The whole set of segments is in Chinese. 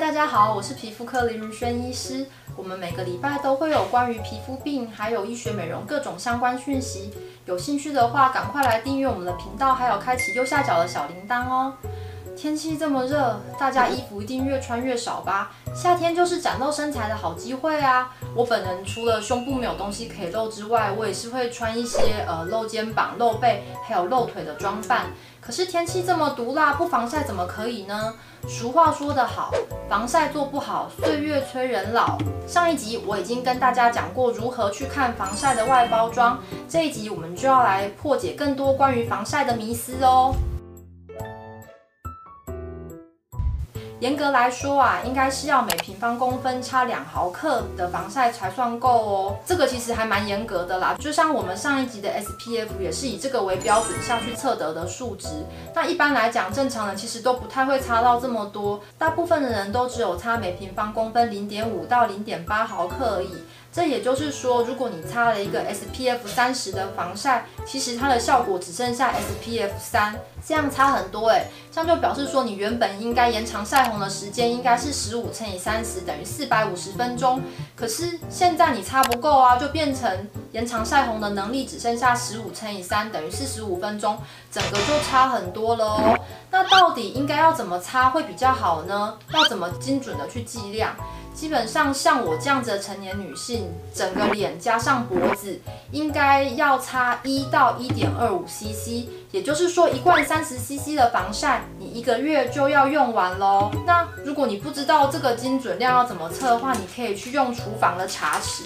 大家好，我是皮肤科林如轩医师。我们每个礼拜都会有关于皮肤病还有医学美容各种相关讯息，有兴趣的话赶快来订阅我们的频道，还有开启右下角的小铃铛哦。天气这么热，大家衣服一定越穿越少吧？夏天就是展露身材的好机会啊！我本人除了胸部没有东西可以露之外，我也是会穿一些呃露肩膀、露背还有露腿的装扮。可是天气这么毒辣，不防晒怎么可以呢？俗话说得好，防晒做不好，岁月催人老。上一集我已经跟大家讲过如何去看防晒的外包装，这一集我们就要来破解更多关于防晒的迷思哦。严格来说啊，应该是要每平方公分差两毫克的防晒才算够哦。这个其实还蛮严格的啦，就像我们上一集的 SPF 也是以这个为标准下去测得的数值。那一般来讲，正常人其实都不太会差到这么多，大部分的人都只有差每平方公分零点五到零点八毫克而已。这也就是说，如果你擦了一个 SPF 三十的防晒，其实它的效果只剩下 SPF 三，这样差很多诶。这样就表示说，你原本应该延长晒红的时间应该是十五乘以三十等于四百五十分钟，可是现在你擦不够啊，就变成延长晒红的能力只剩下十五乘以三等于四十五分钟，整个就差很多了。那到底应该要怎么擦会比较好呢？要怎么精准的去计量？基本上像我这样子的成年女性，整个脸加上脖子，应该要擦一到一点二五 CC，也就是说一罐三十 CC 的防晒，你一个月就要用完喽。那如果你不知道这个精准量要怎么测的话，你可以去用厨房的茶匙。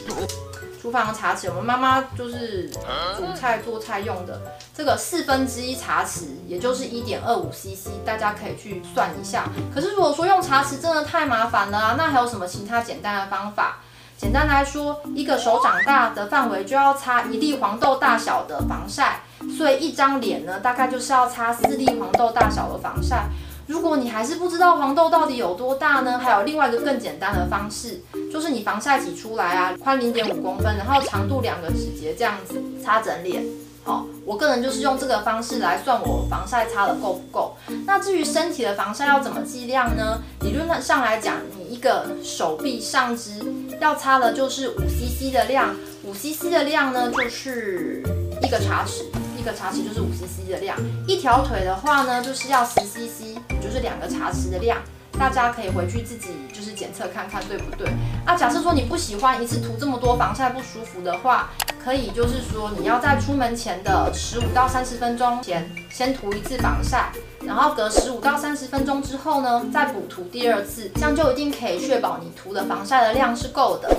厨房的茶匙，我们妈妈就是煮菜做菜用的。这个四分之一茶匙，也就是一点二五 CC，大家可以去算一下。可是如果说用茶匙真的太麻烦了啊，那还有什么其他简单的方法？简单来说，一个手掌大的范围就要擦一粒黄豆大小的防晒，所以一张脸呢，大概就是要擦四粒黄豆大小的防晒。如果你还是不知道黄豆到底有多大呢？还有另外一个更简单的方式，就是你防晒挤出来啊，宽零点五公分，然后长度两个指节这样子擦整脸。好，我个人就是用这个方式来算我防晒擦的够不够。那至于身体的防晒要怎么计量呢？理论上来讲，你一个手臂上肢要擦的就是五 CC 的量，五 CC 的量呢就是一个茶匙。一个茶匙就是五 CC 的量，一条腿的话呢，就是要十 CC，就是两个茶匙的量。大家可以回去自己就是检测看看对不对？啊，假设说你不喜欢一次涂这么多防晒不舒服的话，可以就是说你要在出门前的十五到三十分钟前先涂一次防晒，然后隔十五到三十分钟之后呢，再补涂第二次，这样就一定可以确保你涂的防晒的量是够的。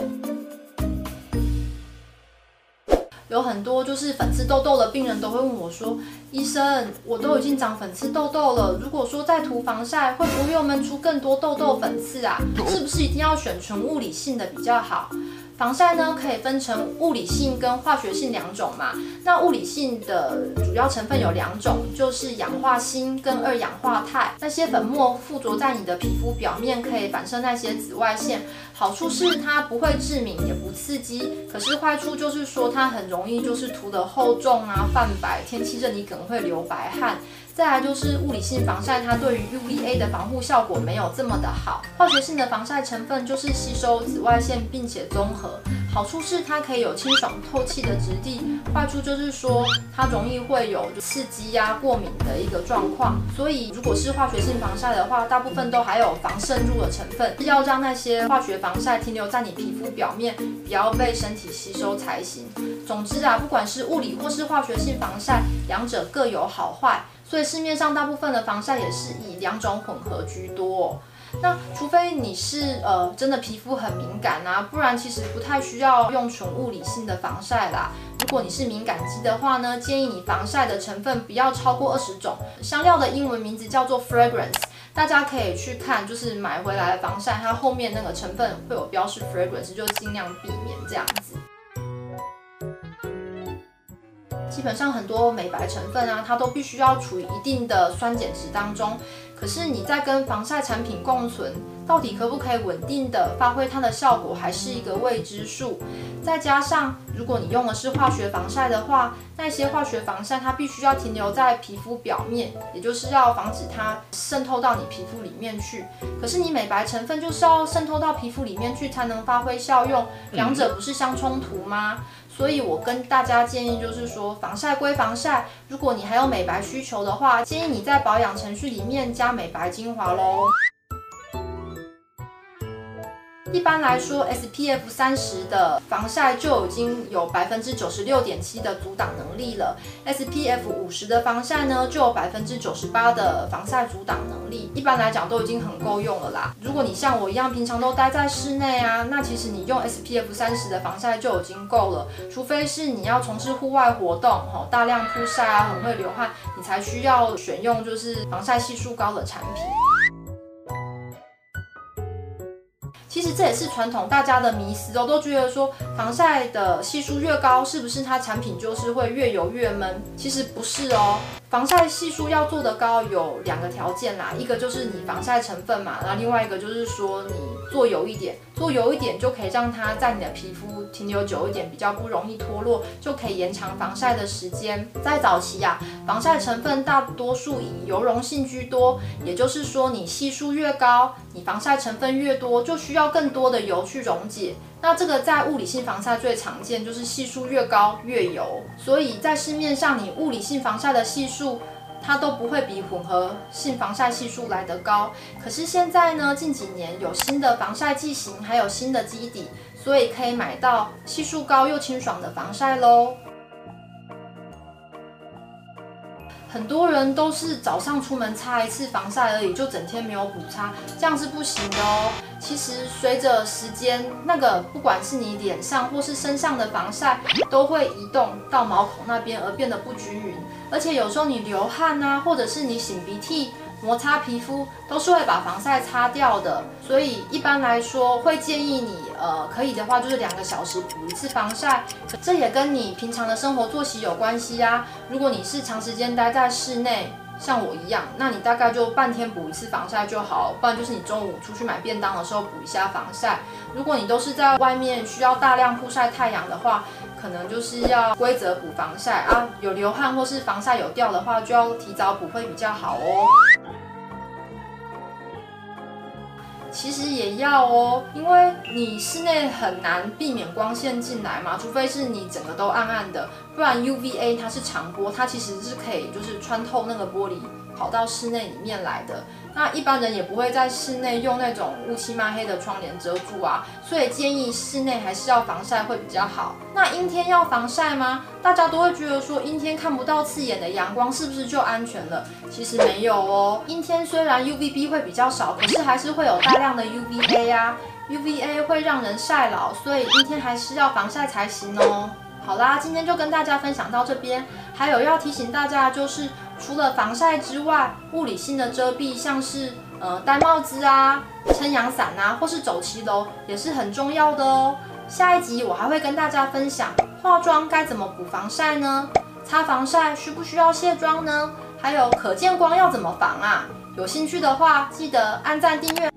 有很多就是粉刺痘痘的病人都会问我说：“医生，我都已经长粉刺痘痘了，如果说再涂防晒，会不会又闷出更多痘痘粉刺啊？是不是一定要选纯物理性的比较好？”防晒呢，可以分成物理性跟化学性两种嘛。那物理性的主要成分有两种，就是氧化锌跟二氧化钛。那些粉末附着在你的皮肤表面，可以反射那些紫外线。好处是它不会致敏，也不刺激。可是坏处就是说它很容易就是涂得厚重啊、泛白。天气热你可能会流白汗。再来就是物理性防晒，它对于 UVA 的防护效果没有这么的好。化学性的防晒成分就是吸收紫外线，并且综合。好处是它可以有清爽透气的质地，坏处就是说它容易会有刺激呀、过敏的一个状况。所以如果是化学性防晒的话，大部分都含有防渗入的成分，要让那些化学防晒停留在你皮肤表面，不要被身体吸收才行。总之啊，不管是物理或是化学性防晒，两者各有好坏。所以市面上大部分的防晒也是以两种混合居多。那除非你是呃真的皮肤很敏感啊，不然其实不太需要用纯物理性的防晒啦。如果你是敏感肌的话呢，建议你防晒的成分不要超过二十种。香料的英文名字叫做 fragrance，大家可以去看，就是买回来的防晒，它后面那个成分会有标示 fragrance，就尽量避免这样子。基本上很多美白成分啊，它都必须要处于一定的酸碱值当中。可是你在跟防晒产品共存，到底可不可以稳定的发挥它的效果，还是一个未知数。再加上，如果你用的是化学防晒的话，那些化学防晒它必须要停留在皮肤表面，也就是要防止它渗透到你皮肤里面去。可是你美白成分就是要渗透到皮肤里面去才能发挥效用，两者不是相冲突吗？所以我跟大家建议就是说，防晒归防晒，如果你还有美白需求的话，建议你在保养程序里面加美白精华喽。一般来说，SPF 三十的防晒就已经有百分之九十六点七的阻挡能力了。SPF 五十的防晒呢，就有百分之九十八的防晒阻挡能力。一般来讲都已经很够用了啦。如果你像我一样平常都待在室内啊，那其实你用 SPF 三十的防晒就已经够了。除非是你要从事户外活动，吼，大量曝晒啊，很会流汗，你才需要选用就是防晒系数高的产品。这也是传统大家的迷思哦，都觉得说防晒的系数越高，是不是它产品就是会越油越闷？其实不是哦。防晒系数要做得高，有两个条件啦，一个就是你防晒成分嘛，然后另外一个就是说你做油一点，做油一点就可以让它在你的皮肤停留久一点，比较不容易脱落，就可以延长防晒的时间。在早期啊，防晒成分大多数以油溶性居多，也就是说你系数越高，你防晒成分越多，就需要更更多的油去溶解。那这个在物理性防晒最常见，就是系数越高越油，所以在市面上你物理性防晒的系数，它都不会比混合性防晒系数来得高。可是现在呢，近几年有新的防晒剂型，还有新的基底，所以可以买到系数高又清爽的防晒喽。很多人都是早上出门擦一次防晒而已，就整天没有补擦，这样是不行的哦。其实随着时间，那个不管是你脸上或是身上的防晒，都会移动到毛孔那边而变得不均匀。而且有时候你流汗啊，或者是你擤鼻涕。摩擦皮肤都是会把防晒擦掉的，所以一般来说会建议你，呃，可以的话就是两个小时补一次防晒。这也跟你平常的生活作息有关系啊。如果你是长时间待在室内，像我一样，那你大概就半天补一次防晒就好，不然就是你中午出去买便当的时候补一下防晒。如果你都是在外面需要大量曝晒太阳的话，可能就是要规则补防晒啊。有流汗或是防晒有掉的话，就要提早补会比较好哦。其实也要哦，因为你室内很难避免光线进来嘛，除非是你整个都暗暗的，不然 UVA 它是长波，它其实是可以就是穿透那个玻璃。跑到室内里面来的，那一般人也不会在室内用那种乌漆嘛黑的窗帘遮住啊，所以建议室内还是要防晒会比较好。那阴天要防晒吗？大家都会觉得说阴天看不到刺眼的阳光是不是就安全了？其实没有哦，阴天虽然 UVB 会比较少，可是还是会有大量的 UVA 啊，UVA 会让人晒老，所以阴天还是要防晒才行哦。好啦，今天就跟大家分享到这边，还有要提醒大家就是。除了防晒之外，物理性的遮蔽，像是呃戴帽子啊、撑阳伞啊，或是走骑楼，也是很重要的哦。下一集我还会跟大家分享化妆该怎么补防晒呢？擦防晒需不需要卸妆呢？还有可见光要怎么防啊？有兴趣的话，记得按赞订阅。